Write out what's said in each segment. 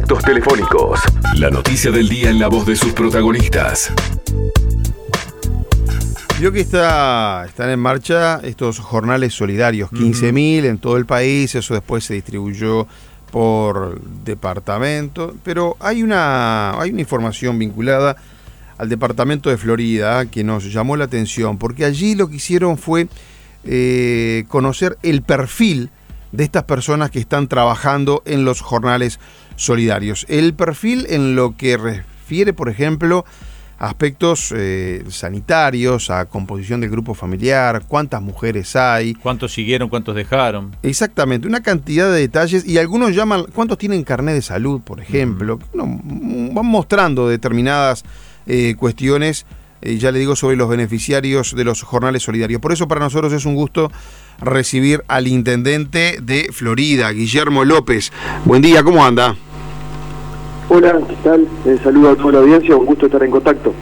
contactos telefónicos. La noticia del día en la voz de sus protagonistas. Vio que está, están en marcha estos jornales solidarios, 15.000 en todo el país, eso después se distribuyó por departamento, pero hay una, hay una información vinculada al departamento de Florida que nos llamó la atención, porque allí lo que hicieron fue eh, conocer el perfil de estas personas que están trabajando en los jornales solidarios. El perfil en lo que refiere, por ejemplo, aspectos eh, sanitarios, a composición del grupo familiar, cuántas mujeres hay. ¿Cuántos siguieron, cuántos dejaron? Exactamente, una cantidad de detalles y algunos llaman, ¿cuántos tienen carnet de salud, por ejemplo? van mostrando determinadas eh, cuestiones, eh, ya le digo, sobre los beneficiarios de los jornales solidarios. Por eso para nosotros es un gusto recibir al intendente de Florida, Guillermo López. Buen día, ¿cómo anda? Hola, ¿qué tal? Eh, saludo a toda la audiencia, un gusto estar en contacto.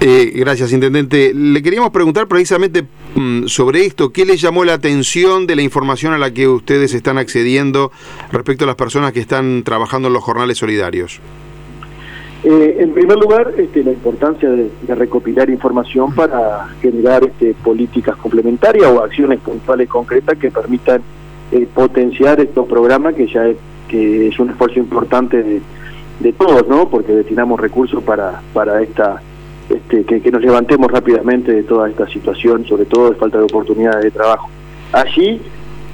Eh, gracias, Intendente. Le queríamos preguntar precisamente mm, sobre esto. ¿Qué les llamó la atención de la información a la que ustedes están accediendo respecto a las personas que están trabajando en los jornales solidarios? Eh, en primer lugar, este, la importancia de, recopilar información para generar este, políticas complementarias o acciones puntuales concretas que permitan potenciar estos programas que ya que es un esfuerzo importante de de todos, ¿no? Porque destinamos recursos para, para esta, este, que, nos levantemos rápidamente de toda esta situación, sobre todo de falta de oportunidades de trabajo. Allí,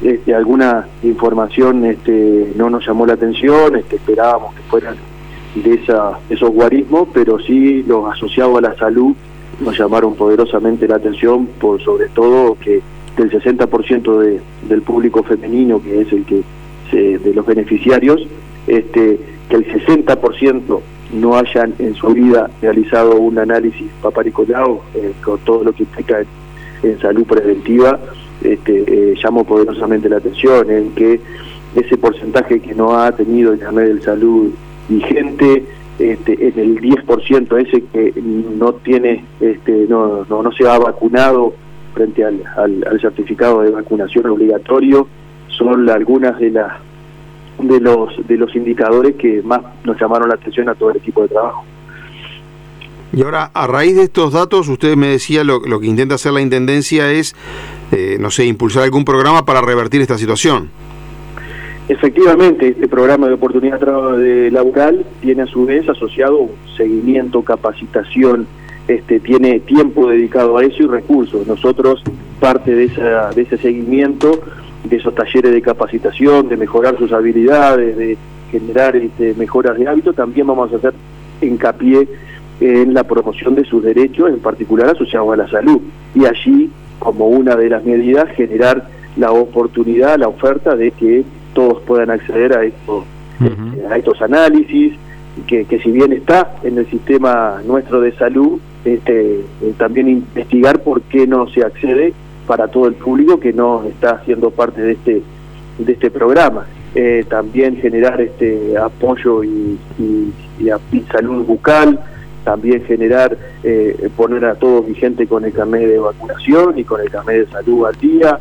este, alguna información este, no nos llamó la atención, este, esperábamos que fueran de esa, esos guarismos, pero sí los asociados a la salud nos llamaron poderosamente la atención, por sobre todo que del 60% de, del público femenino, que es el que se, de los beneficiarios, este, que el 60% no hayan en su vida realizado un análisis paparicolado eh, con todo lo que implica en, salud preventiva, este, eh, llamo poderosamente la atención en que ese porcentaje que no ha tenido el carnet de salud vigente, este, en el 10% ese que no tiene, este, no, no, no se ha vacunado frente al, al certificado de vacunación obligatorio, son algunas de las de los de los indicadores que más nos llamaron la atención a todo el equipo de trabajo. Y ahora, a raíz de estos datos, usted me decía lo, lo que intenta hacer la Intendencia es, eh, no sé, impulsar algún programa para revertir esta situación. Efectivamente, este programa de oportunidad de laboral tiene a su vez asociado un seguimiento, capacitación, este, tiene tiempo dedicado a eso y recursos. Nosotros, parte de, esa, de ese seguimiento, de esos talleres de capacitación, de mejorar sus habilidades, de generar este, mejoras de hábitos, también vamos a hacer hincapié en la promoción de sus derechos, en particular asociados a la salud. Y allí, como una de las medidas, generar la oportunidad, la oferta de que todos puedan acceder a estos, este, a estos análisis, que, que si bien está en el sistema nuestro de salud, este, eh, también investigar por qué no se accede para todo el público que no está haciendo parte de este de este programa. Eh, también generar este apoyo y, salud bucal, también generar, eh, poner a todos vigente con el carnet de vacunación y con el carnet de salud al día.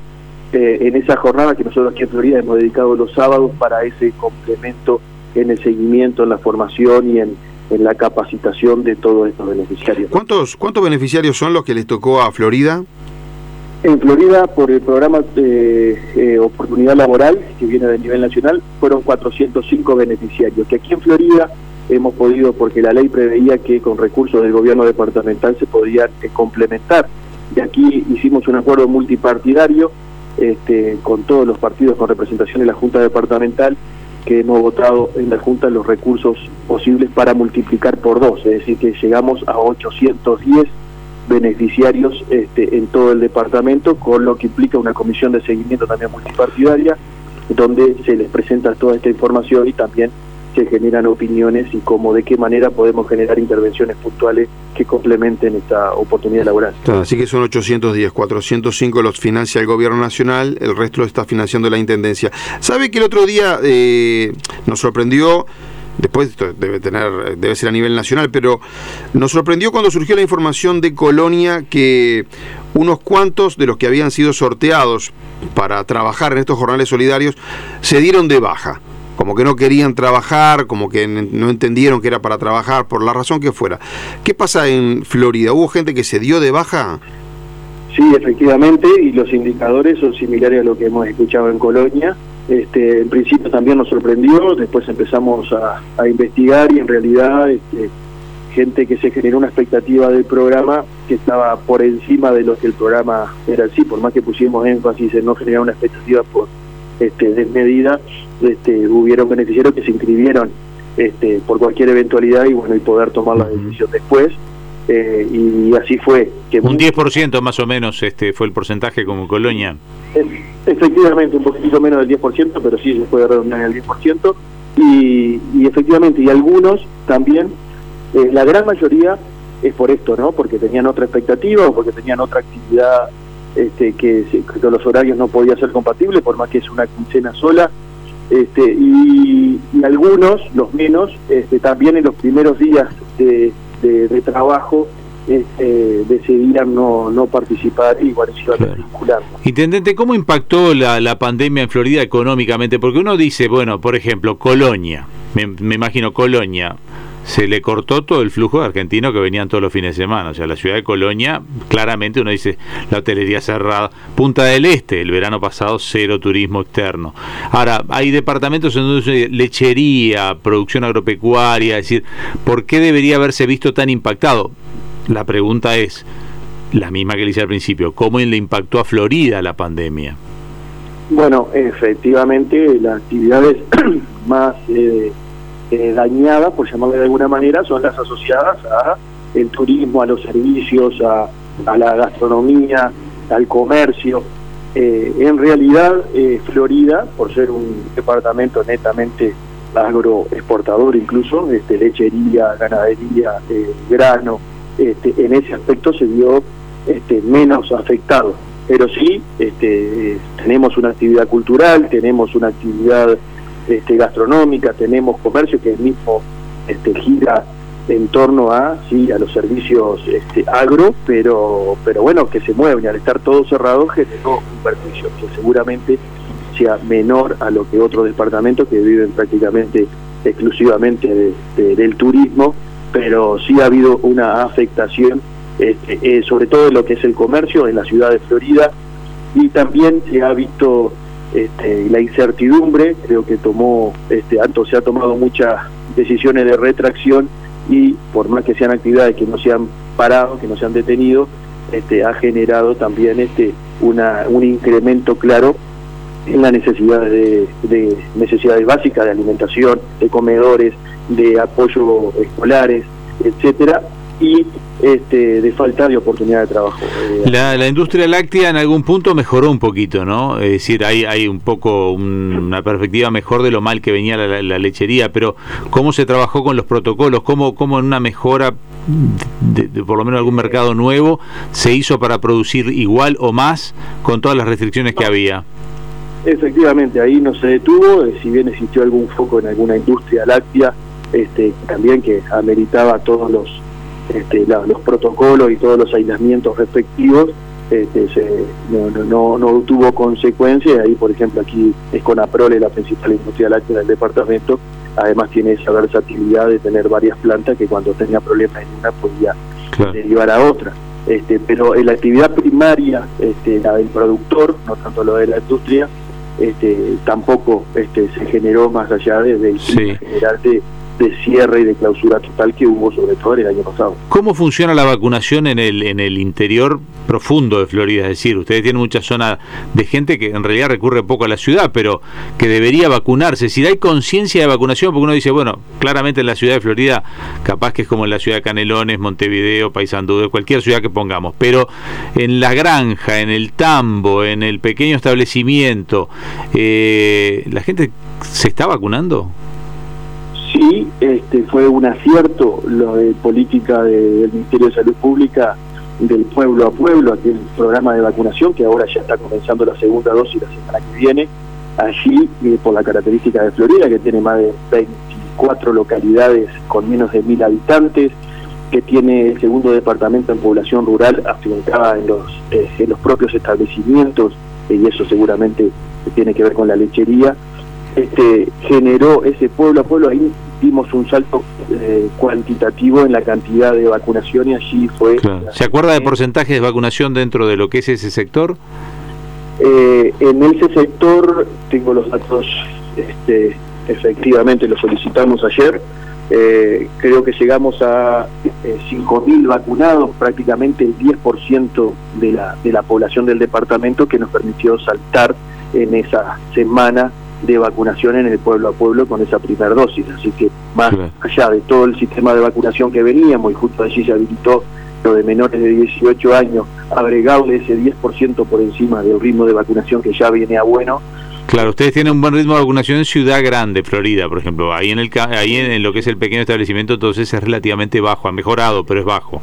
Eh, en esa jornada que nosotros aquí en Florida hemos dedicado los sábados para ese complemento en el seguimiento, en la formación y en, en la capacitación de todos estos beneficiarios. ¿Cuántos, ¿Cuántos beneficiarios son los que les tocó a Florida? En Florida, por el programa de eh, oportunidad laboral que viene del nivel nacional, fueron 405 beneficiarios, que aquí en Florida hemos podido, porque la ley preveía que con recursos del gobierno departamental se podían eh, complementar. De aquí hicimos un acuerdo multipartidario este, con todos los partidos con representación en la Junta Departamental, que hemos votado en la Junta los recursos posibles para multiplicar por dos, es decir, que llegamos a 810 beneficiarios este, en todo el departamento, con lo que implica una comisión de seguimiento también multipartidaria, donde se les presenta toda esta información y también se generan opiniones y cómo, de qué manera podemos generar intervenciones puntuales que complementen esta oportunidad laboral. Así que son 810, 405 los financia el gobierno nacional, el resto está financiando la Intendencia. ¿Sabe que el otro día eh, nos sorprendió después debe tener, debe ser a nivel nacional, pero nos sorprendió cuando surgió la información de Colonia que unos cuantos de los que habían sido sorteados para trabajar en estos jornales solidarios se dieron de baja. como que no querían trabajar, como que no entendieron que era para trabajar, por la razón que fuera. ¿Qué pasa en Florida? ¿Hubo gente que se dio de baja? Sí, efectivamente, y los indicadores son similares a lo que hemos escuchado en Colonia. Este, en principio también nos sorprendió, después empezamos a, investigar y en realidad este, gente que se generó una expectativa del programa que estaba por encima de lo que el programa era así, por más que pusimos énfasis en no generar una expectativa por este, desmedida, este, hubieron beneficiarios que se inscribieron este, por cualquier eventualidad y bueno y poder tomar la decisión después eh, y así fue que un 10% más o menos este fue el porcentaje como Colonia efectivamente un poquito menos del 10% pero sí se puede redondear el 10% y, y efectivamente y algunos también eh, la gran mayoría es por esto, ¿no? Porque tenían otra expectativa o porque tenían otra actividad este, que, que los horarios no podía ser compatibles, por más que es una quincena sola. Este, y, algunos, los menos, este, también en los primeros días de, de, trabajo este, decidían no, no participar y bueno, se iban claro. Intendente, ¿cómo impactó la, la pandemia en Florida económicamente? Porque uno dice, bueno, por ejemplo, Colonia, me, me imagino Colonia, se le cortó todo el flujo de argentinos que venían todos los fines de semana. O sea, la ciudad de Colonia, claramente uno dice la hotelería cerrada. Punta del Este, el verano pasado, cero turismo externo. Ahora, hay departamentos en donde lechería, producción agropecuaria, es decir, ¿por qué debería haberse visto tan impactado? La pregunta es la misma que le hice al principio, ¿cómo le impactó a Florida la pandemia? Bueno, efectivamente, las actividades más... Eh, eh, dañadas, por llamarle de alguna manera, son las asociadas a el turismo, a los servicios, a, la gastronomía, al comercio. Eh, en realidad, eh, Florida, por ser un departamento netamente agroexportador incluso, este, lechería, ganadería, grano, este, en ese aspecto se vio este, menos afectado. Pero sí, este, tenemos una actividad cultural, tenemos una actividad este, gastronómica, tenemos comercio que el mismo este, gira en torno a sí a los servicios este, agro, pero pero bueno que se mueven al estar todo cerrado generó un perjuicio que seguramente sea menor a lo que otros departamentos que viven prácticamente exclusivamente del turismo, pero sí ha habido una afectación este, eh, sobre todo en lo que es el comercio en la ciudad de Florida y también se ha visto este, la incertidumbre, creo que tomó, este, se ha tomado muchas decisiones de retracción y por más que sean actividades que no se han parado, que no se han detenido, este, ha generado también este, una, un incremento claro en la necesidad de, de necesidades básicas de alimentación, de comedores, de apoyo escolares, etcétera, y este, de falta de oportunidad de trabajo. La, la, industria láctea en algún punto mejoró un poquito, ¿no? Es decir, hay, hay un poco una perspectiva mejor de lo mal que venía la, lechería, pero ¿cómo se trabajó con los protocolos? ¿Cómo, cómo en una mejora, de, por lo menos algún mercado nuevo, se hizo para producir igual o más con todas las restricciones que había? Efectivamente, ahí no se detuvo, eh, si bien existió algún foco en alguna industria láctea, este, también que ameritaba todos los este, los protocolos y todos los aislamientos respectivos, este, no, no, tuvo consecuencias. Ahí, por ejemplo, aquí es Conaprole la principal industria láctea del departamento. Además, tiene esa versatilidad de tener varias plantas que cuando tenía problemas en una podía derivar a otra. Este, pero en la actividad primaria, este, la del productor, no tanto lo de la industria, este, tampoco este, se generó más allá de, de de cierre y de clausura total que hubo sobre todo el año pasado. ¿Cómo funciona la vacunación en el, en el interior profundo de Florida? Es decir, ustedes tienen mucha zona de gente que en realidad recurre poco a la ciudad, pero que debería vacunarse. Si hay conciencia de vacunación, porque uno dice, bueno, claramente en la ciudad de Florida, capaz que es como en la ciudad de Canelones, Montevideo, Paysandú, cualquier ciudad que pongamos, pero en la granja, en el tambo, en el pequeño establecimiento, eh, ¿la gente se está vacunando? Sí este, fue un acierto lo de política del Ministerio de Salud Pública del pueblo a pueblo, aquel programa de vacunación que ahora ya está comenzando la segunda dosis la semana que viene. Allí, eh, por la característica de Florida, que tiene más de 24 localidades con menos de mil habitantes, que tiene el segundo departamento en población rural afincada en los, eh, en los propios establecimientos, y eso seguramente tiene que ver con la lechería, este, generó ese pueblo a pueblo, ahí dimos un salto eh, cuantitativo en la cantidad de vacunación y allí fue... ¿Se acuerda de porcentaje de vacunación dentro de lo que es ese sector? Eh, en ese sector tengo los datos, este, efectivamente los solicitamos ayer, eh, creo que llegamos a eh, 5.000 vacunados, prácticamente el 10% de la, de la población del departamento que nos permitió saltar en esa semana de vacunación en el pueblo a pueblo con esa primera dosis. Así que más allá de todo el sistema de vacunación que veníamos, y justo allí se habilitó lo de menores de 18 años, agregarle ese 10% por encima del ritmo de vacunación que ya viene a bueno. Claro, ustedes tienen un buen ritmo de vacunación en Ciudad Grande, Florida, por ejemplo. Ahí en el ahí en lo que es el pequeño establecimiento, entonces es relativamente bajo, ha mejorado, pero es bajo.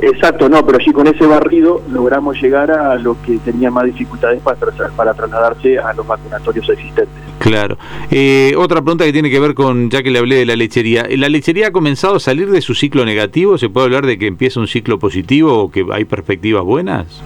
Exacto, no, pero sí con ese barrido logramos llegar a los que tenían más dificultades para, para trasladarse a los vacunatorios existentes. Claro. Eh, otra pregunta que tiene que ver con, ya que le hablé de la lechería, ¿la lechería ha comenzado a salir de su ciclo negativo? ¿Se puede hablar de que empieza un ciclo positivo o que hay perspectivas buenas?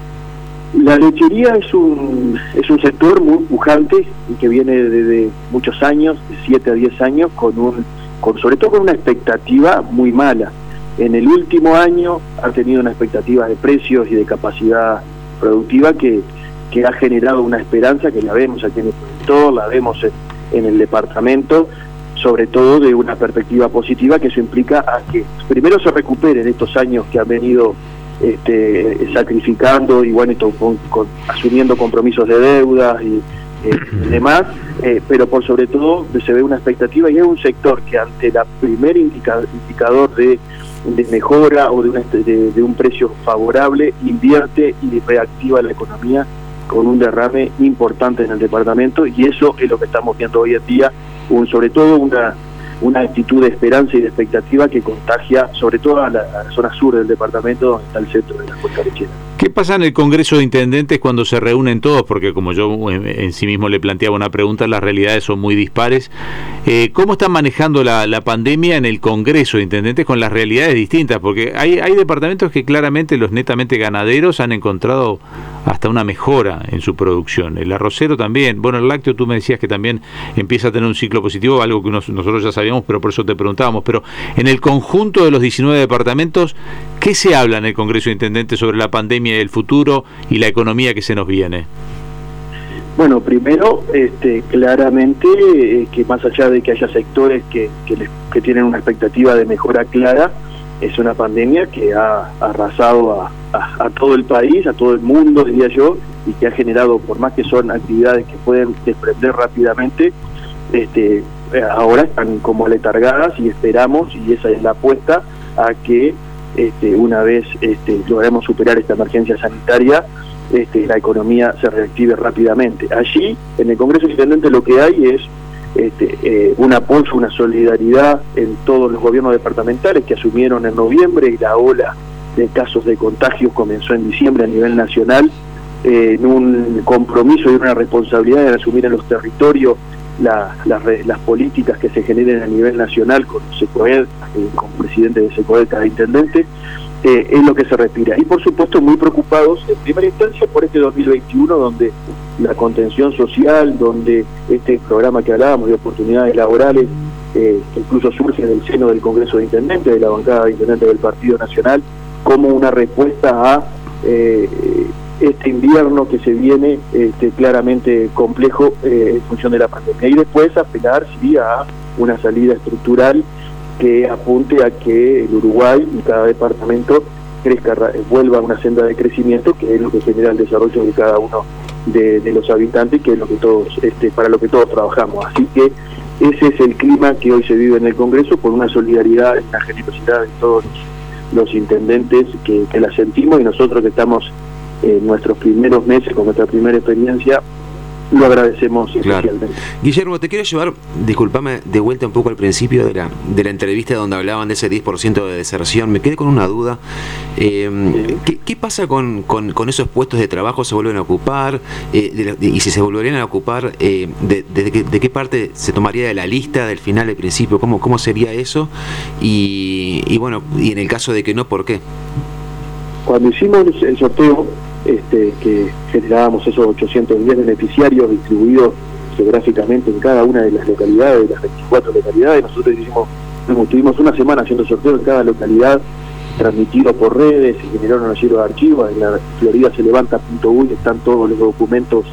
La lechería es un, es un sector muy pujante y que viene desde muchos años, de 7 a 10 años, con un, con, sobre todo con una expectativa muy mala en el último año ha tenido una expectativa de precios y de capacidad productiva que, que ha generado una esperanza que la vemos aquí en el sector, la vemos en, el departamento, sobre todo de una perspectiva positiva que eso implica a que primero se recuperen estos años que han venido este, sacrificando y bueno, con, asumiendo compromisos de deudas y eh, demás, eh, pero por sobre todo se ve una expectativa y es un sector que ante la primer indicador de de mejora o de, una, de, un precio favorable, invierte y reactiva la economía con un derrame importante en el departamento y eso es lo que estamos viendo hoy en día, un, sobre todo una, una actitud de esperanza y de expectativa que contagia sobre todo a la, zona sur del departamento donde está el centro de la cuenca lechera. ¿Qué pasa en el Congreso de Intendentes cuando se reúnen todos? Porque como yo en, sí mismo le planteaba una pregunta, las realidades son muy dispares. Eh, ¿Cómo están manejando la, pandemia en el Congreso de Intendentes con las realidades distintas? Porque hay, hay departamentos que claramente los netamente ganaderos han encontrado hasta una mejora en su producción. El arrocero también. Bueno, el lácteo tú me decías que también empieza a tener un ciclo positivo, algo que nosotros ya sabíamos, pero por eso te preguntábamos. Pero en el conjunto de los 19 departamentos, ¿qué se habla en el Congreso de Intendentes sobre la pandemia? el futuro y la economía que se nos viene? Bueno, primero, este, claramente eh, que más allá de que haya sectores que, tienen una expectativa de mejora clara, es una pandemia que ha arrasado a, todo el país, a todo el mundo, diría yo, y que ha generado, por más que son actividades que pueden desprender rápidamente, este, ahora están como letargadas y esperamos, y esa es la apuesta, a que este, una vez este, logremos superar esta emergencia sanitaria, este, la economía se reactive rápidamente. Allí, en el Congreso Intendente, lo que hay es este, eh, un apoyo, una solidaridad en todos los gobiernos departamentales que asumieron en noviembre y la ola de casos de contagio comenzó en diciembre a nivel nacional, eh, en un compromiso y una responsabilidad de asumir en los territorios las políticas que se generen a nivel nacional con SECOED, eh, con presidente de SECOED, cada intendente, eh, es lo que se respira. Y por supuesto muy preocupados en primera instancia por este 2021 donde la contención social, donde este programa que hablábamos de oportunidades laborales, eh, que incluso surge del seno del Congreso de Intendentes, de la bancada de Intendentes del Partido Nacional, como una respuesta a este invierno que se viene este, claramente complejo eh, en función de la pandemia. Y después apelar sí a una salida estructural que apunte a que el Uruguay y cada departamento crezca, vuelva a una senda de crecimiento, que es lo que genera el desarrollo de cada uno de, los habitantes, que es lo que todos, este, para lo que todos trabajamos. Así que ese es el clima que hoy se vive en el Congreso, por una solidaridad, una generosidad de todos los, intendentes que la sentimos y nosotros que estamos en nuestros primeros meses, con nuestra primera experiencia, lo agradecemos especialmente. Guillermo, te quiero llevar, discúlpame, de vuelta un poco al principio de la, de la entrevista donde hablaban de ese 10% de deserción. Me quedé con una duda. Eh, ¿qué, pasa con, con, esos puestos de trabajo? ¿Se vuelven a ocupar? Eh, y si se volverían a ocupar, eh, de, de, qué parte se tomaría de la lista, del final, del principio? ¿Cómo, cómo sería eso? Y, y bueno, y en el caso de que no, ¿por qué? Cuando hicimos el sorteo, este, que generábamos esos 810 beneficiarios distribuidos geográficamente en cada una de las localidades, de las 24 localidades. Nosotros hicimos, tuvimos una semana haciendo sorteo en cada localidad, transmitido por redes, se generaron allí los archivos, en la Florida se levanta.uy, están todos los documentos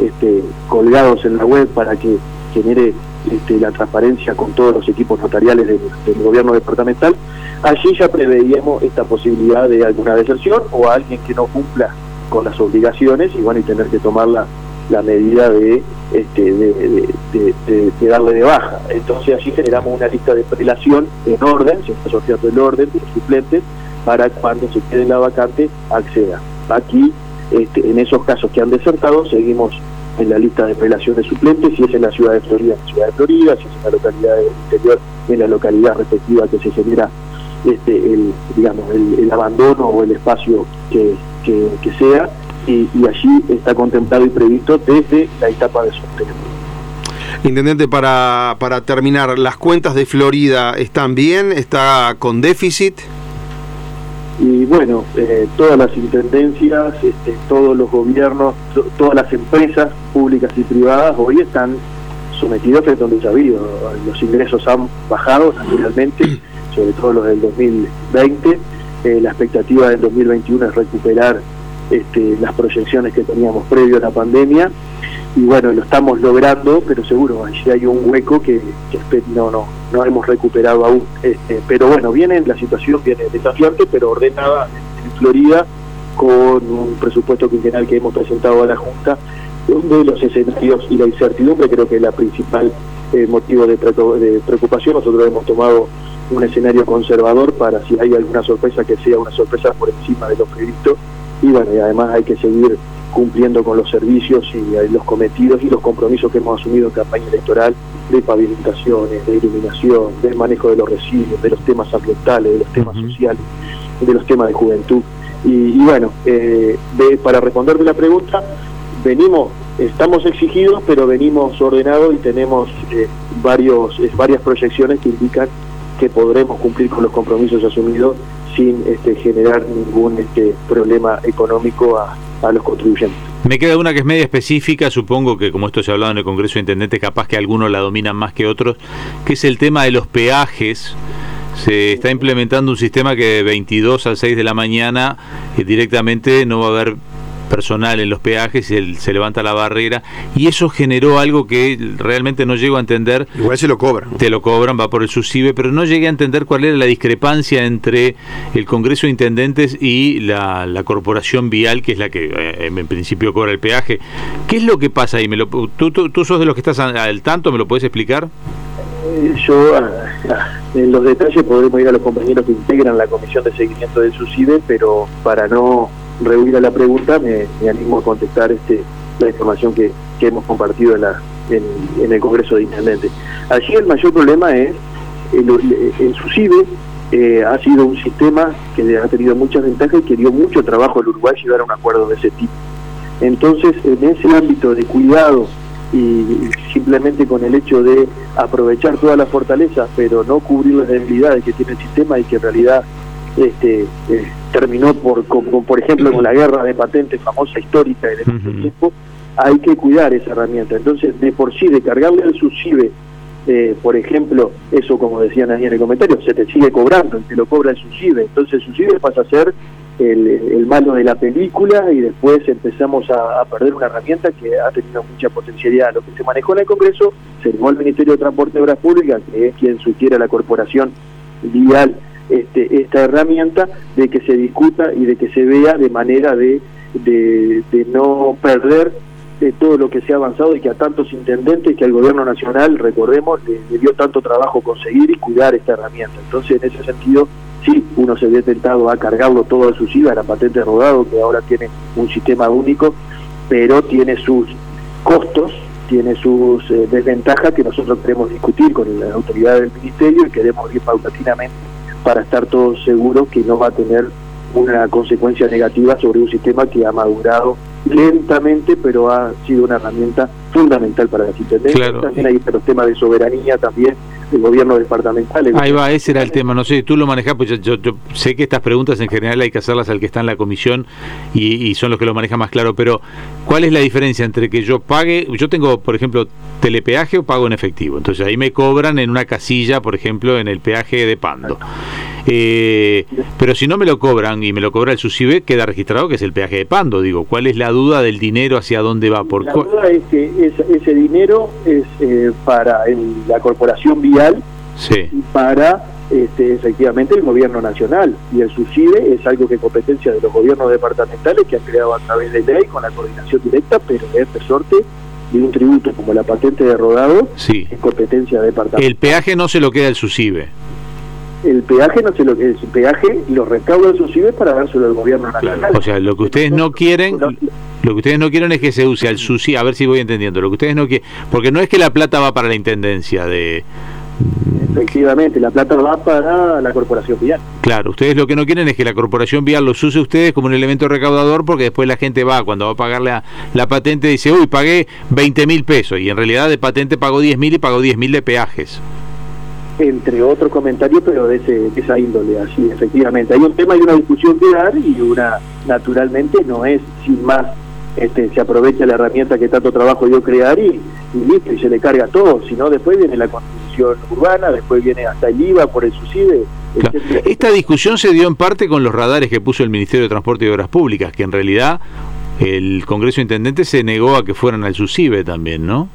este, colgados en la web para que genere este, la transparencia con todos los equipos notariales del, gobierno departamental, allí ya preveíamos esta posibilidad de alguna deserción o alguien que no cumpla con las obligaciones y bueno, y tener que tomar la, medida de, este, de, darle de baja. Entonces allí generamos una lista de prelación en orden, se está sorteando el orden de los suplentes para cuando se quede la vacante acceda. Aquí, este, en esos casos que han desertado, seguimos en la lista de prelaciones suplentes, si es en la ciudad de Florida, en la ciudad de Florida, si es en la localidad del interior, en la localidad respectiva que se genera este, el, digamos, el, abandono o el espacio que, sea, y, allí está contemplado y previsto desde la etapa de sorteo. Intendente, para, para terminar, ¿las cuentas de Florida están bien? ¿Está con déficit? y bueno, eh, todas las intendencias, este, todos los gobiernos, todas las empresas públicas y privadas hoy están sometidos a un desafío. Los ingresos han bajado naturalmente, sobre todo los del 2020. Eh, la expectativa del 2021 es recuperar este, las proyecciones que teníamos previo a la pandemia y bueno, lo estamos logrando, pero seguro allí hay un hueco que, no, no, no hemos recuperado aún. Este, pero bueno, viene la situación viene desafiante, pero ordenada en Florida con un presupuesto quinquenal que hemos presentado a la Junta, donde los escenarios y la incertidumbre creo que es la principal eh, motivo de preocupación. Nosotros hemos tomado un escenario conservador para si hay alguna sorpresa que sea una sorpresa por encima de lo previsto y bueno, y además hay que seguir cumpliendo con los servicios y eh, los cometidos y los compromisos que hemos asumido en campaña electoral de pavimentaciones, de iluminación, del manejo de los residuos, de los temas ambientales, de los temas sociales, de los temas de juventud. Y, bueno, eh, para responderte la pregunta, venimos, estamos exigidos, pero venimos ordenados y tenemos eh, varios, varias proyecciones que indican que podremos cumplir con los compromisos asumidos sin este, generar ningún este, problema económico a, a los contribuyentes. Me queda una que es media específica, supongo que como esto se ha hablado en el Congreso de Intendentes, capaz que algunos la dominan más que otros, que es el tema de los peajes. Se está implementando un sistema que de 22 a 6 de la mañana eh, directamente no va a haber personal en los peajes y se levanta la barrera y eso generó algo que realmente no llego a entender. Igual se lo cobran. Te lo cobran, va por el SUSIBE, pero no llegué a entender cuál era la discrepancia entre el Congreso de Intendentes y la, corporación vial, que es la que eh, en principio cobra el peaje. ¿Qué es lo que pasa ahí? ¿Me lo, tú, tú, sos de los que estás al tanto? ¿Me lo puedes explicar? Eh, yo, en los detalles podremos ir a los compañeros que integran la comisión de seguimiento del SUSIBE, pero para no rehuir a la pregunta, me, animo a contestar este, la información que, hemos compartido en, la, en, el Congreso de Intendentes. Allí el mayor problema es, el, el SUSIBE eh, ha sido un sistema que ha tenido muchas ventajas y que dio mucho trabajo al Uruguay llegar a un acuerdo de ese tipo. Entonces, en ese ámbito de cuidado y simplemente con el hecho de aprovechar todas las fortalezas, pero no cubrir las debilidades que tiene el sistema y que en realidad este, eh, terminó por, por ejemplo, con la guerra de patentes famosa histórica de mucho tiempo, hay que cuidar esa herramienta. Entonces, de por sí, de cargarle al SUSIBE, eh, por ejemplo, eso como decían ahí en el comentario, se te sigue cobrando, te lo cobra el SUSIBE. Entonces, el SUSIBE pasa a ser el, malo de la película y después empezamos a, perder una herramienta que ha tenido mucha potencialidad. Lo que se manejó en el Congreso se llevó al Ministerio de Transporte y Obras Públicas, que es quien sugiere a la corporación vial este, esta herramienta de que se discuta y de que se vea de manera de, de, no perder de todo lo que se ha avanzado y que a tantos intendentes que al gobierno nacional, recordemos, le, dio tanto trabajo conseguir y cuidar esta herramienta. Entonces, en ese sentido, sí, uno se ve tentado a cargarlo todo a su IVA, la patente rodado, que ahora tiene un sistema único, pero tiene sus costos, tiene sus eh, desventajas que nosotros queremos discutir con la autoridad del ministerio y queremos ir paulatinamente para estar todos seguros que no va a tener una consecuencia negativa sobre un sistema que ha madurado lentamente, pero ha sido una herramienta fundamental para la. También hay los temas de soberanía también gobiernos departamentales. Ahí va, ese era el tema. No sé, tú lo manejas, pues yo, yo, sé que estas preguntas en general hay que hacerlas al que está en la comisión y, son los que lo manejan más claro, pero ¿cuál es la diferencia entre que yo pague, yo tengo, por ejemplo, telepeaje o pago en efectivo? Entonces ahí me cobran en una casilla, por ejemplo, en el peaje de Pando. Eh, pero si no me lo cobran y me lo cobra el SUSIBE, queda registrado que es el peaje de Pando. Digo, ¿cuál es la duda del dinero hacia dónde va? Por la duda es que ese, dinero es eh, para la corporación vial y para este, efectivamente el gobierno nacional. Y el SUSIBE es algo que es competencia de los gobiernos departamentales que han creado a través de ley con la coordinación directa, pero es resorte de un tributo como la patente de rodado sí. es competencia departamental. El peaje no se lo queda el SUSIBE el peaje no se lo el peaje lo recauda el para dárselo al gobierno nacional. O sea, lo que ustedes no quieren lo que ustedes no quieren es que se use al SUSI, a ver si voy entendiendo, lo que ustedes no quieren, porque no es que la plata va para la intendencia de Efectivamente, la plata va para la corporación vial. Claro, ustedes lo que no quieren es que la corporación vial los use ustedes como un elemento recaudador porque después la gente va, cuando va a pagar la, la patente, dice, uy, pagué 20 mil pesos y en realidad de patente pagó 10 mil y pagó 10 mil de peajes entre otros comentarios, pero de, ese, esa índole, así, efectivamente. Hay un tema y una discusión que dar y una, naturalmente, no es sin más, este, se aprovecha la herramienta que tanto trabajo yo crear y, y listo, y se le carga todo, sino después viene la constitución urbana, después viene hasta el IVA por el subsidio. Esta discusión se dio en parte con los radares que puso el Ministerio de Transporte y Obras Públicas, que en realidad el Congreso Intendente se negó a que fueran al SUSIBE también, ¿no?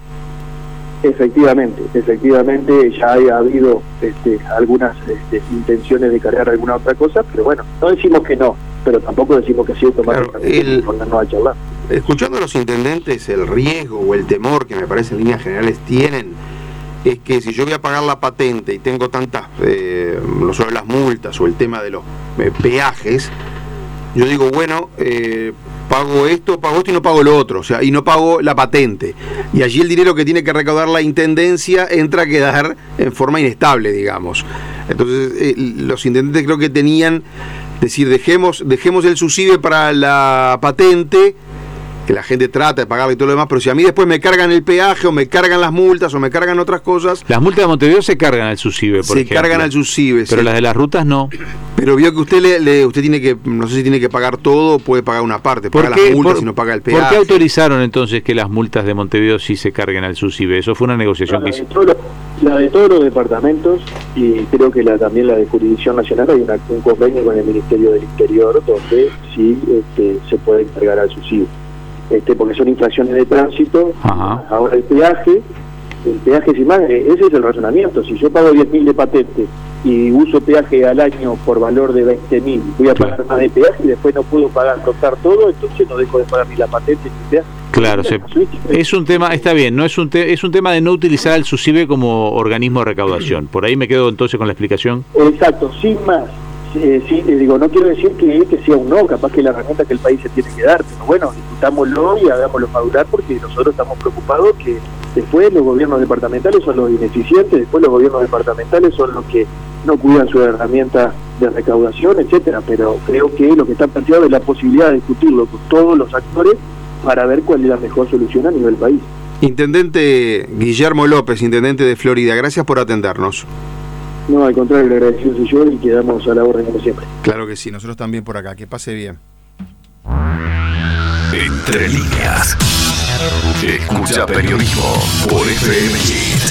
Efectivamente, efectivamente ya ha habido este, algunas este, intenciones de cargar alguna otra cosa, pero bueno, no decimos que no, pero tampoco decimos que sí automáticamente claro, a charlar. Escuchando a los intendentes, el riesgo o el temor que me parece en líneas generales tienen es que si yo voy a pagar la patente y tengo tantas, eh, no solo las multas o el tema de los eh, peajes, yo digo, bueno, eh, pago esto, pago esto y no pago lo otro, o sea, y no pago la patente. Y allí el dinero que tiene que recaudar la intendencia entra a quedar en forma inestable, digamos. Entonces, eh, los intendentes creo que tenían, decir, dejemos, dejemos el subsidio para la patente que la gente trata de pagarle y todo lo demás, pero si a mí después me cargan el peaje o me cargan las multas o me cargan otras cosas... Las multas de Montevideo se cargan al SUSIBE, por Se cargan al SUSIBE, Pero las de las rutas no. Pero vio que usted le, usted tiene que, no sé si tiene que pagar todo o puede pagar una parte, paga las multas y no paga el peaje. ¿Por qué autorizaron entonces que las multas de Montevideo sí se carguen al SUSIBE? Eso fue una negociación que La de todos los departamentos y creo que la, también la de jurisdicción nacional hay un convenio con el Ministerio del Interior donde sí este, se puede cargar al SUSIBE este, porque son infracciones de tránsito. Ahora el peaje, el peaje sin más, ese es el razonamiento. Si yo pago 10.000 de patente y uso peaje al año por valor de 20.000, voy a pagar más de peaje y después no puedo pagar, contar todo, entonces no dejo de pagar ni la patente ni el peaje. Claro, es un tema, está bien, no es un es un tema de no utilizar el SUSIBE como organismo de recaudación. Por ahí me quedo entonces con la explicación. Exacto, sin más. Eh, sí, digo, no quiero decir que, que sea un no, capaz que la herramienta que el país se tiene que dar, pero bueno, discutámoslo y hagámoslo madurar porque nosotros estamos preocupados que después los gobiernos departamentales son los ineficientes, después los gobiernos departamentales son los que no cuidan su herramienta de recaudación, etcétera, pero creo que lo que está planteado es la posibilidad de discutirlo con todos los actores para ver cuál es la mejor solución a nivel país. Intendente Guillermo López, intendente de Florida, gracias por atendernos. No, al contrario, le agradecido soy yo y quedamos a la orden como siempre. Claro que sí, nosotros también por acá. Que pase bien. Entre líneas. Escucha periodismo por FM